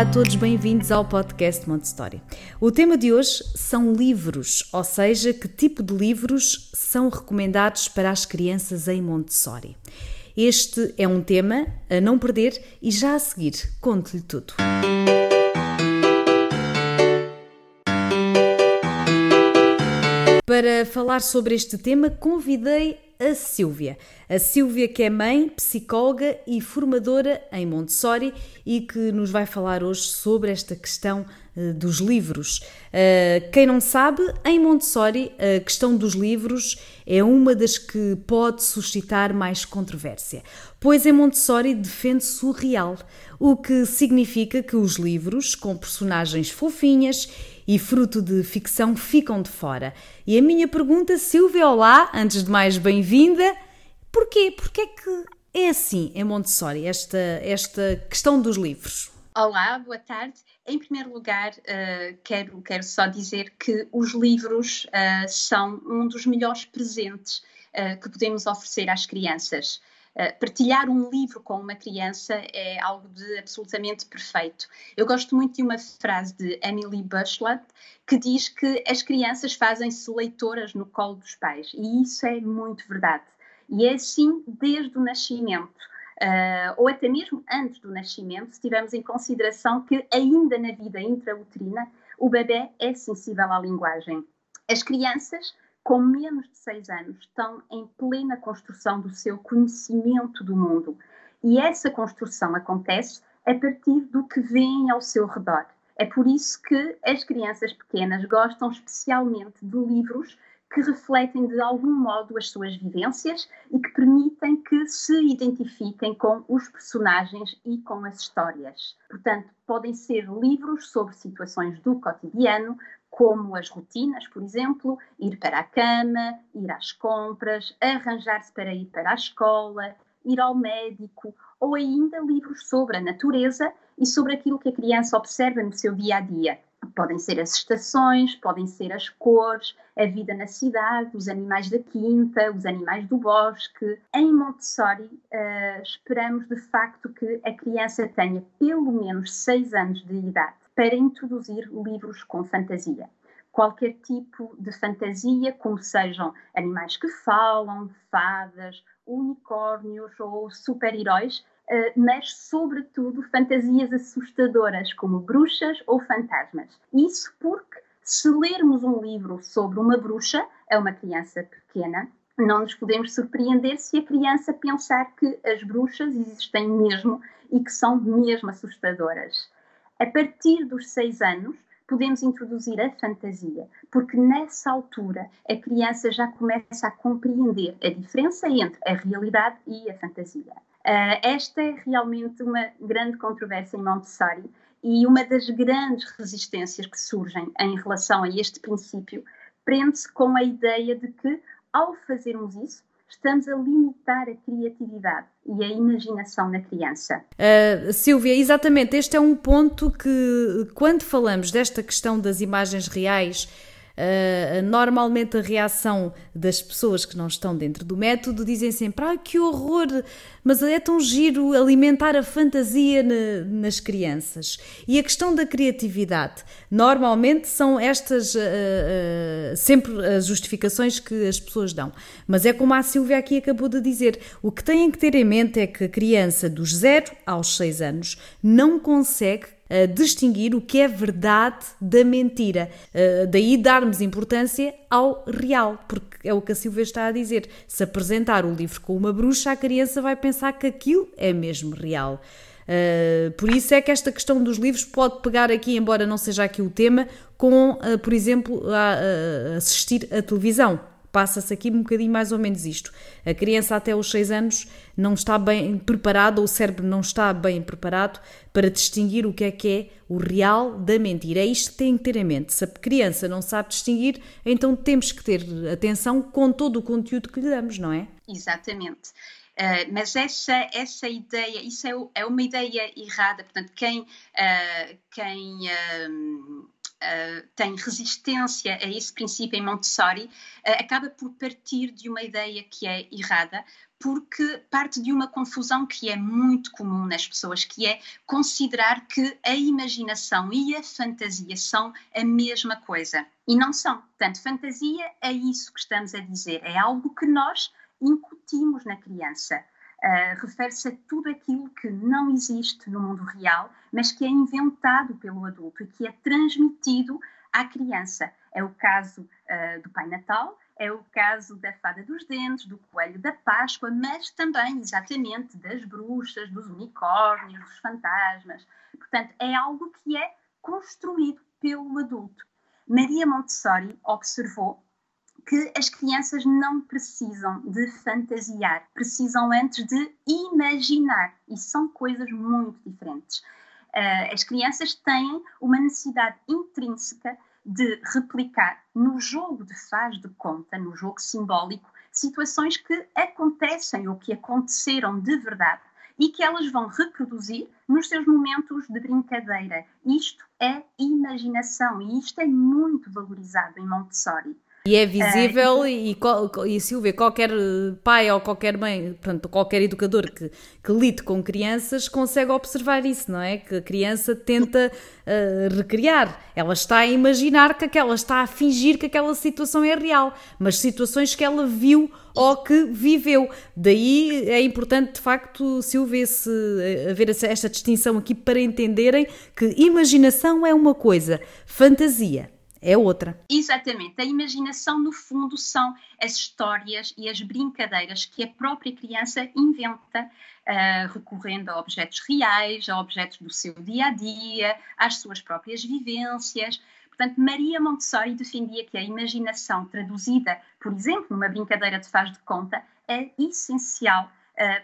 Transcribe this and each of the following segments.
Olá a todos, bem-vindos ao podcast Montessori. O tema de hoje são livros, ou seja, que tipo de livros são recomendados para as crianças em Montessori. Este é um tema a não perder e já a seguir conto-lhe tudo. Para falar sobre este tema, convidei a Silvia. A Silvia, que é mãe, psicóloga e formadora em Montessori e que nos vai falar hoje sobre esta questão uh, dos livros. Uh, quem não sabe, em Montessori, a questão dos livros é uma das que pode suscitar mais controvérsia, pois em Montessori defende-se o real, o que significa que os livros, com personagens fofinhas e fruto de ficção ficam de fora. E a minha pergunta, Silvia, olá, antes de mais, bem-vinda. Porquê? Porquê é que é assim em Montessori, esta, esta questão dos livros? Olá, boa tarde. Em primeiro lugar, uh, quero, quero só dizer que os livros uh, são um dos melhores presentes uh, que podemos oferecer às crianças. Eh, partilhar um livro com uma criança é algo de absolutamente perfeito. Eu gosto muito de uma frase de Emily Bushlet que diz que as crianças fazem-se leitoras no colo dos pais, e isso é muito verdade. E é assim desde o nascimento. Uh, ou até mesmo antes do nascimento, se tivermos em consideração que ainda na vida intrauterina o bebê é sensível à linguagem. As crianças com menos de seis anos, estão em plena construção do seu conhecimento do mundo. E essa construção acontece a partir do que vem ao seu redor. É por isso que as crianças pequenas gostam especialmente de livros que refletem de algum modo as suas vivências e que permitem que se identifiquem com os personagens e com as histórias. Portanto, podem ser livros sobre situações do cotidiano, como as rotinas, por exemplo, ir para a cama, ir às compras, arranjar-se para ir para a escola, ir ao médico, ou ainda livros sobre a natureza e sobre aquilo que a criança observa no seu dia a dia. Podem ser as estações, podem ser as cores, a vida na cidade, os animais da quinta, os animais do bosque. Em Montessori, uh, esperamos de facto que a criança tenha pelo menos seis anos de idade para introduzir livros com fantasia. Qualquer tipo de fantasia, como sejam animais que falam, fadas, unicórnios ou super-heróis, eh, mas, sobretudo, fantasias assustadoras, como bruxas ou fantasmas. Isso porque, se lermos um livro sobre uma bruxa a uma criança pequena, não nos podemos surpreender se a criança pensar que as bruxas existem mesmo e que são mesmo assustadoras. A partir dos seis anos, podemos introduzir a fantasia, porque nessa altura a criança já começa a compreender a diferença entre a realidade e a fantasia. Uh, esta é realmente uma grande controvérsia em Montessori e uma das grandes resistências que surgem em relação a este princípio prende-se com a ideia de que, ao fazermos isso, estamos a limitar a criatividade e a imaginação na criança. Uh, Silvia, exatamente, este é um ponto que, quando falamos desta questão das imagens reais, Uh, normalmente a reação das pessoas que não estão dentro do método dizem sempre: ah, que horror, mas é tão giro alimentar a fantasia na, nas crianças. E a questão da criatividade, normalmente são estas uh, uh, sempre as justificações que as pessoas dão. Mas é como a Silvia aqui acabou de dizer: o que têm que ter em mente é que a criança dos 0 aos 6 anos não consegue a distinguir o que é verdade da mentira. Daí darmos importância ao real, porque é o que a Silvia está a dizer. Se apresentar o livro com uma bruxa, a criança vai pensar que aquilo é mesmo real. Uh, por isso é que esta questão dos livros pode pegar aqui, embora não seja aqui o tema, com, por exemplo, a, a assistir à televisão passa-se aqui um bocadinho mais ou menos isto. A criança até os 6 anos não está bem preparada, o cérebro não está bem preparado para distinguir o que é que é o real da mentira. É isto que tem que ter em mente. Se a criança não sabe distinguir, então temos que ter atenção com todo o conteúdo que lhe damos, não é? Exatamente. Uh, mas essa, essa ideia, isso é, é, uma ideia errada. Portanto, quem, uh, quem uh, uh, tem resistência a esse princípio em Montessori, uh, acaba por partir de uma ideia que é errada, porque parte de uma confusão que é muito comum nas pessoas, que é considerar que a imaginação e a fantasia são a mesma coisa. E não são. Portanto, fantasia é isso que estamos a dizer, é algo que nós incutimos na criança. Uh, refere-se a tudo aquilo que não existe no mundo real, mas que é inventado pelo adulto e que é transmitido à criança. É o caso uh, do Pai Natal, é o caso da Fada dos Dentes, do Coelho da Páscoa, mas também, exatamente, das bruxas, dos unicórnios, dos fantasmas. Portanto, é algo que é construído pelo adulto. Maria Montessori observou que as crianças não precisam de fantasiar, precisam antes de imaginar. E são coisas muito diferentes. Uh, as crianças têm uma necessidade intrínseca de replicar no jogo de faz de conta, no jogo simbólico, situações que acontecem ou que aconteceram de verdade e que elas vão reproduzir nos seus momentos de brincadeira. Isto é imaginação e isto é muito valorizado em Montessori. E é visível é, e, e, e Silvia, qualquer pai ou qualquer mãe, portanto, qualquer educador que, que lide com crianças consegue observar isso, não é? Que a criança tenta uh, recriar. Ela está a imaginar que aquela, está a fingir que aquela situação é real, mas situações que ela viu ou que viveu. Daí é importante, de facto, Silvia, se, haver esta distinção aqui para entenderem que imaginação é uma coisa, fantasia é outra. Exatamente. A imaginação, no fundo, são as histórias e as brincadeiras que a própria criança inventa, uh, recorrendo a objetos reais, a objetos do seu dia a dia, às suas próprias vivências. Portanto, Maria Montessori defendia que a imaginação traduzida, por exemplo, numa brincadeira de faz de conta, é essencial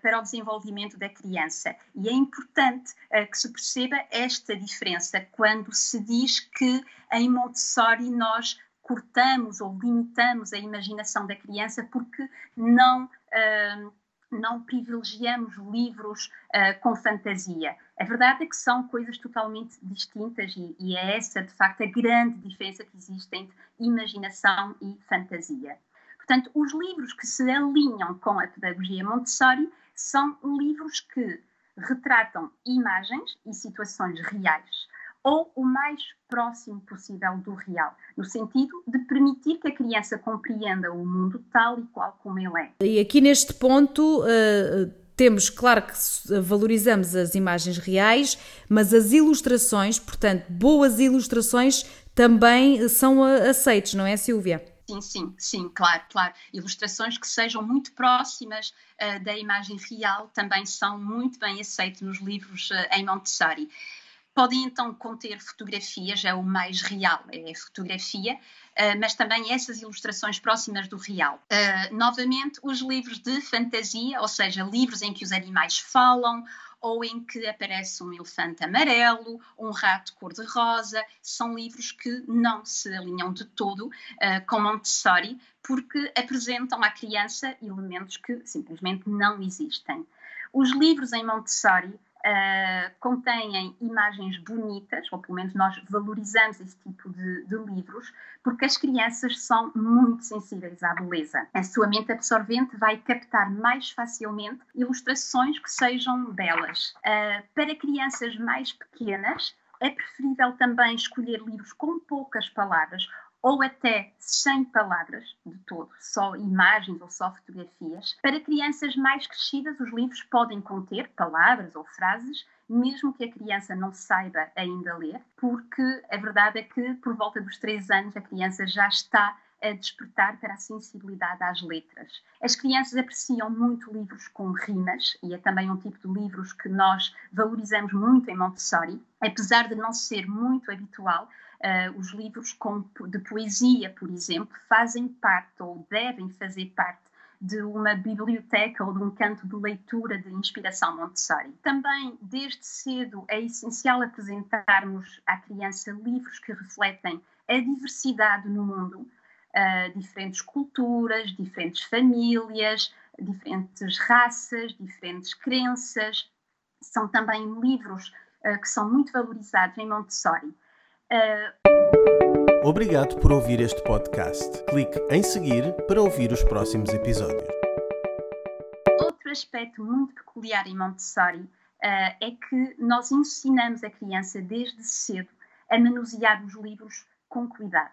para o desenvolvimento da criança. E é importante uh, que se perceba esta diferença quando se diz que em Montessori nós cortamos ou limitamos a imaginação da criança porque não. Uh, não privilegiamos livros uh, com fantasia. A verdade é que são coisas totalmente distintas e, e, é essa, de facto, a grande diferença que existe entre imaginação e fantasia. Portanto, os livros que se alinham com a pedagogia Montessori são livros que retratam imagens e situações reais ou o mais próximo possível do real, no sentido de permitir que a criança compreenda o mundo tal e qual como ele é. E aqui neste ponto. Uh temos, claro que valorizamos as imagens reais, mas as ilustrações, portanto, boas ilustrações também são aceites, não é, Silvia? Sim, sim, sim, claro, claro. Ilustrações que sejam muito próximas uh, da imagem real também são muito bem aceitas nos livros uh, em Montessori. Podem então conter fotografias, é o mais real, é a fotografia, uh, mas também essas ilustrações próximas do real. novamente, os livros de fantasia, ou seja, livros em que os animais falam ou em que aparece um elefante amarelo, um rato cor-de-rosa. São livros que não se alinham de todo uh, com Montessori, porque apresentam à criança elementos que simplesmente não existem. Os livros em Montessori uh, contêm imagens bonitas, ou pelo menos nós valorizamos esse tipo de, de, livros, porque as crianças são muito sensíveis à beleza. A sua mente absorvente vai captar mais facilmente ilustrações que sejam belas. Uh, para crianças mais pequenas, é preferível também escolher livros com poucas palavras ou até sem palavras de todo, só imagens ou só fotografias. Para crianças mais crescidas, os livros podem conter palavras ou frases, mesmo que a criança não saiba ainda ler, porque a verdade é que por volta dos três anos a criança já está a despertar para a sensibilidade às letras. As crianças apreciam muito livros com rimas, e é também um tipo de livros que nós valorizamos muito em Montessori, apesar de não ser muito habitual Uh, os livros de poesia, por exemplo, fazem parte ou devem fazer parte de uma biblioteca ou de um canto de leitura de inspiração Montessori. Também, desde cedo, é essencial apresentarmos à criança livros que refletem a diversidade no mundo, uh, diferentes culturas, diferentes famílias, diferentes raças, diferentes crenças. São também livros uh, que são muito valorizados em Montessori. Uh... Obrigado por ouvir este podcast. Clique em seguir para ouvir os próximos episódios. Outro aspecto muito peculiar em Montessori uh, é que nós ensinamos a criança desde cedo a manusear os livros com cuidado.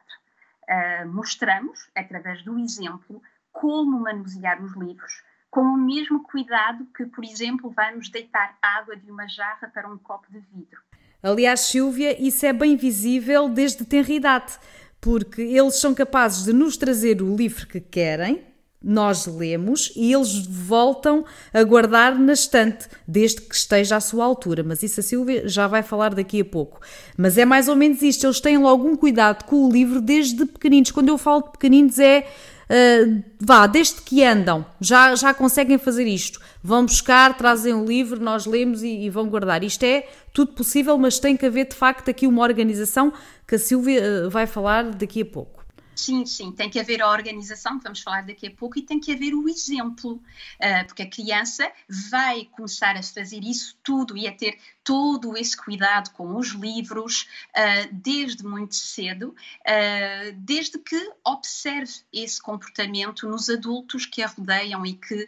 Uh, mostramos, através do exemplo, como manusear os livros, com o mesmo cuidado que, por exemplo, vamos deitar água de uma jarra para um copo de vidro. Aliás, Silvia, isso é bem visível desde tenra idade, porque eles são capazes de nos trazer o livro que querem, nós lemos e eles voltam a guardar na estante, desde que esteja à sua altura. Mas isso a Silvia já vai falar daqui a pouco. Mas é mais ou menos isto, eles têm logo um cuidado com o livro desde pequeninos. Quando eu falo de pequeninos é uh, vá, desde que andam, já, já conseguem fazer isto. Vão buscar, trazem o livro, nós lemos e, e, vão guardar. Isto é tudo possível, mas tem que haver de facto aqui uma organização que a Silvia uh, vai falar daqui a pouco. Sim, sim, tem que haver a organização, que vamos falar daqui a pouco, e tem que haver o exemplo, uh, porque a criança vai começar a fazer isso tudo e a ter todo esse cuidado com os livros uh, desde muito cedo, uh, desde que observe esse comportamento nos adultos que a rodeiam e que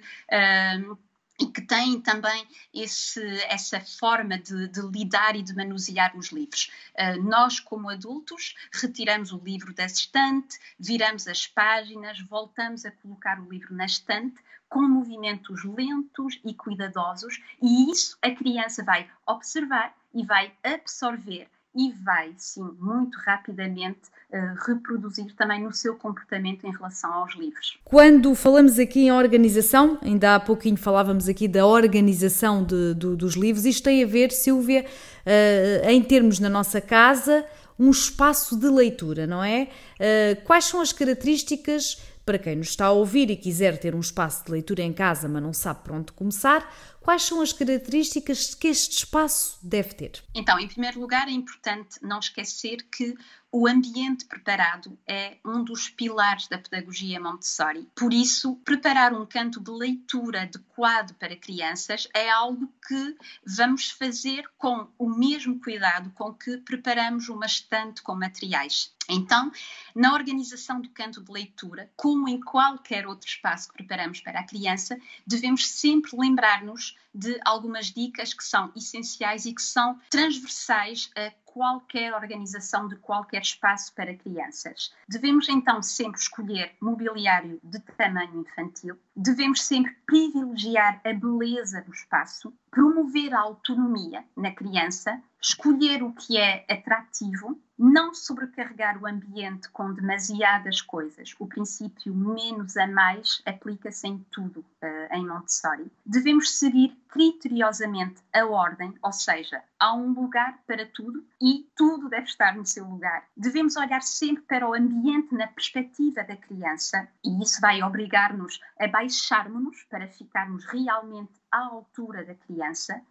e que têm também esse, essa forma de, de, lidar e de manusear os livros. Uh, nós, como adultos, retiramos o livro da estante, viramos as páginas, voltamos a colocar o livro na estante com movimentos lentos e cuidadosos, e isso a criança vai observar e vai absorver e vai, sim, muito rapidamente uh, reproduzir também no seu comportamento em relação aos livros. Quando falamos aqui em organização, ainda há pouquinho falávamos aqui da organização de, de, dos livros, isto tem a ver, Silvia, uh, em termos na nossa casa, um espaço de leitura, não é? Uh, quais são as características para quem nos está a ouvir e quiser ter um espaço de leitura em casa, mas não sabe por onde começar, quais são as características que este espaço deve ter? Então, em primeiro lugar, é importante não esquecer que o ambiente preparado é um dos pilares da pedagogia Montessori. Por isso, preparar um canto de leitura adequado para crianças é algo que vamos fazer com o mesmo cuidado com que preparamos uma estante com materiais. Então, na organização do canto de leitura, como em qualquer outro espaço que preparamos para a criança, devemos sempre lembrar-nos de algumas dicas que são essenciais e que são transversais a qualquer organização de qualquer espaço para crianças. Devemos então sempre escolher mobiliário de tamanho infantil, devemos sempre privilegiar a beleza do espaço, promover a autonomia na criança, escolher o que é atrativo, não sobrecarregar o ambiente com demasiadas coisas. O princípio menos a mais aplica-se em tudo uh, em Montessori. Devemos seguir criteriosamente a ordem, ou seja, há um lugar para tudo e tudo deve estar no seu lugar. Devemos olhar sempre para o ambiente na perspectiva da criança e isso vai obrigar-nos a baixarmos-nos para ficarmos realmente à altura da criança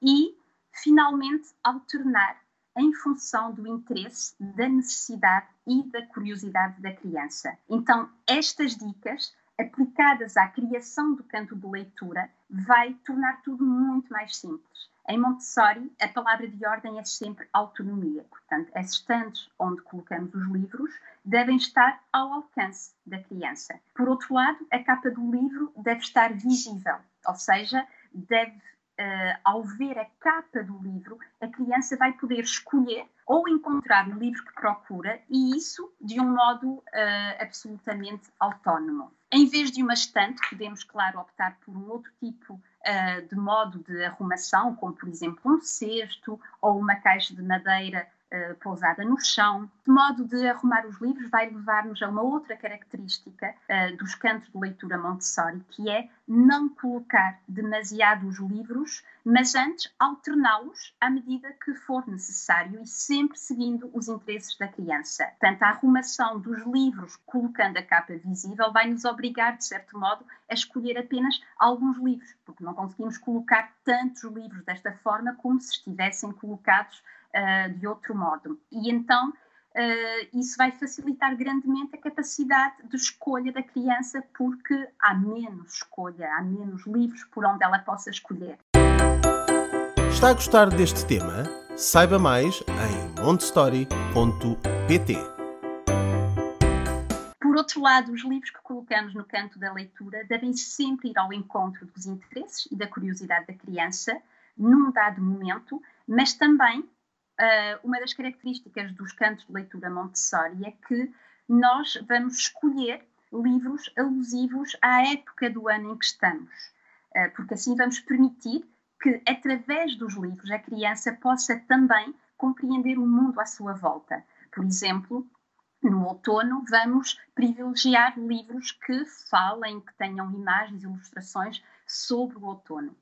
e, finalmente, alternar em função do interesse, da necessidade e da curiosidade da criança. Então, estas dicas aplicadas à criação do canto de leitura vai tornar tudo muito mais simples. Em Montessori, a palavra de ordem é sempre autonomia. Portanto, as estantes onde colocamos os livros devem estar ao alcance da criança. Por outro lado, a capa do livro deve estar visível, ou seja, deve uh, ao ver a capa do livro, a criança vai poder escolher ou encontrar o livro que procura e isso de um modo uh, absolutamente autónomo. Em vez de uma estante, podemos, claro, optar por um outro tipo uh, de modo de arrumação, como por exemplo um cesto ou uma caixa de madeira uh, pousada no chão, Este modo de arrumar os livros vai levar-nos a uma outra característica uh, dos cantos de leitura Montessori, que é não colocar demasiados livros, mas antes alterná-los à medida que for necessário e sempre seguindo os interesses da criança. Portanto, a arrumação dos livros, colocando a capa visível, vai nos obrigar, de certo modo, a escolher apenas alguns livros, porque não conseguimos colocar tantos livros desta forma como se estivessem colocados uh, de outro modo. E então Uh, isso vai facilitar grandemente a capacidade de escolha da criança, porque há menos escolha, há menos livros por onde ela possa escolher. Está a gostar deste tema? Saiba mais em montestory.pt. Por outro lado, os livros que colocamos no canto da leitura devem sempre ir ao encontro dos interesses e da curiosidade da criança, num dado momento, mas também uh, uma das características dos cantos de leitura Montessori é que nós vamos escolher livros alusivos à época do ano em que estamos, uh, porque assim vamos permitir que, através dos livros, a criança possa também compreender o mundo à sua volta. Por exemplo, no outono, vamos privilegiar livros que falem, que tenham imagens, ilustrações sobre o outono.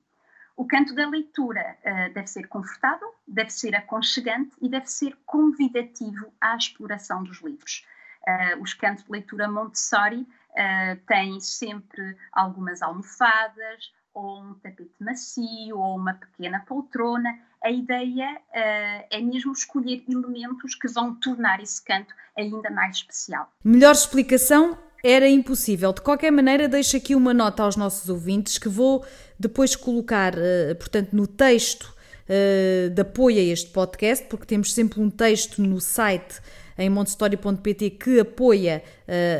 O canto da leitura uh, deve ser confortável, deve ser aconchegante e deve ser convidativo à exploração dos livros. Uh, os cantos de leitura Montessori uh, têm sempre algumas almofadas, ou um tapete macio, ou uma pequena poltrona. A ideia é mesmo escolher elementos que vão tornar esse canto ainda mais especial. Melhor explicação era impossível. De qualquer maneira, deixo aqui uma nota aos nossos ouvintes que vou depois colocar, uh, portanto, no texto uh, de apoio a este podcast, porque temos sempre um texto no site em montessori.pt que apoia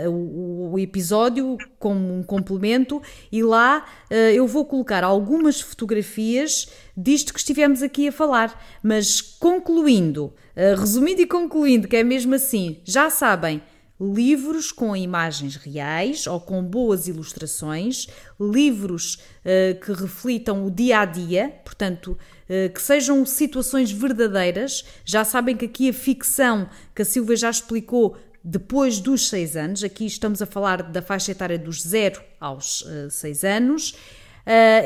uh, o, o, episódio como um complemento e lá uh, eu vou colocar algumas fotografias disto que estivemos aqui a falar. Mas concluindo, uh, resumindo e concluindo, que é mesmo assim, já sabem livros com imagens reais ou com boas ilustrações, livros uh, que reflitam o dia a dia, portanto, uh, que sejam situações verdadeiras. Já sabem que aqui a ficção, que a Silvia já explicou, depois dos seis anos, aqui estamos a falar da faixa etária dos 0 aos uh, seis anos.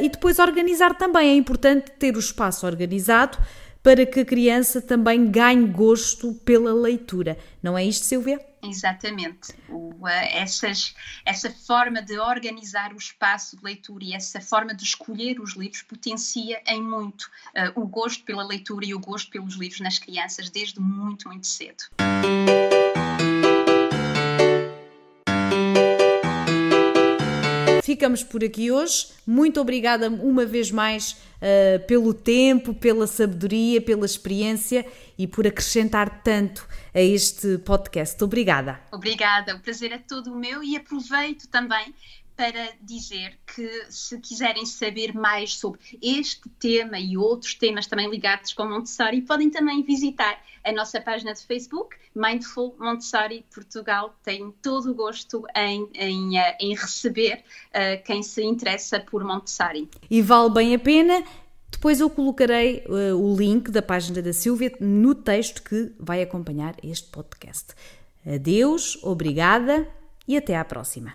E depois organizar também, é importante ter o espaço organizado para que a criança também ganhe gosto pela leitura. Não é isto, Silvia? Exatamente. O, essas, essa forma de organizar o espaço de leitura e essa forma de escolher os livros potencia em muito uh, o gosto pela leitura e o gosto pelos livros nas crianças desde muito, muito cedo. Ficamos por aqui hoje. Muito obrigada uma vez mais uh, pelo tempo, pela sabedoria, pela experiência e por acrescentar tanto a este podcast. Obrigada. Obrigada, o prazer é todo meu e aproveito também para dizer que se quiserem saber mais sobre este tema e outros temas também ligados com Montessori, podem também visitar a nossa página de Facebook, Mindful Montessori Portugal. Tem todo o gosto em, em, eh, em receber uh, quem se interessa por Montessori. E vale bem a pena. Depois eu colocarei uh, o link da página da Silvia no texto que vai acompanhar este podcast. Adeus, obrigada e até à próxima.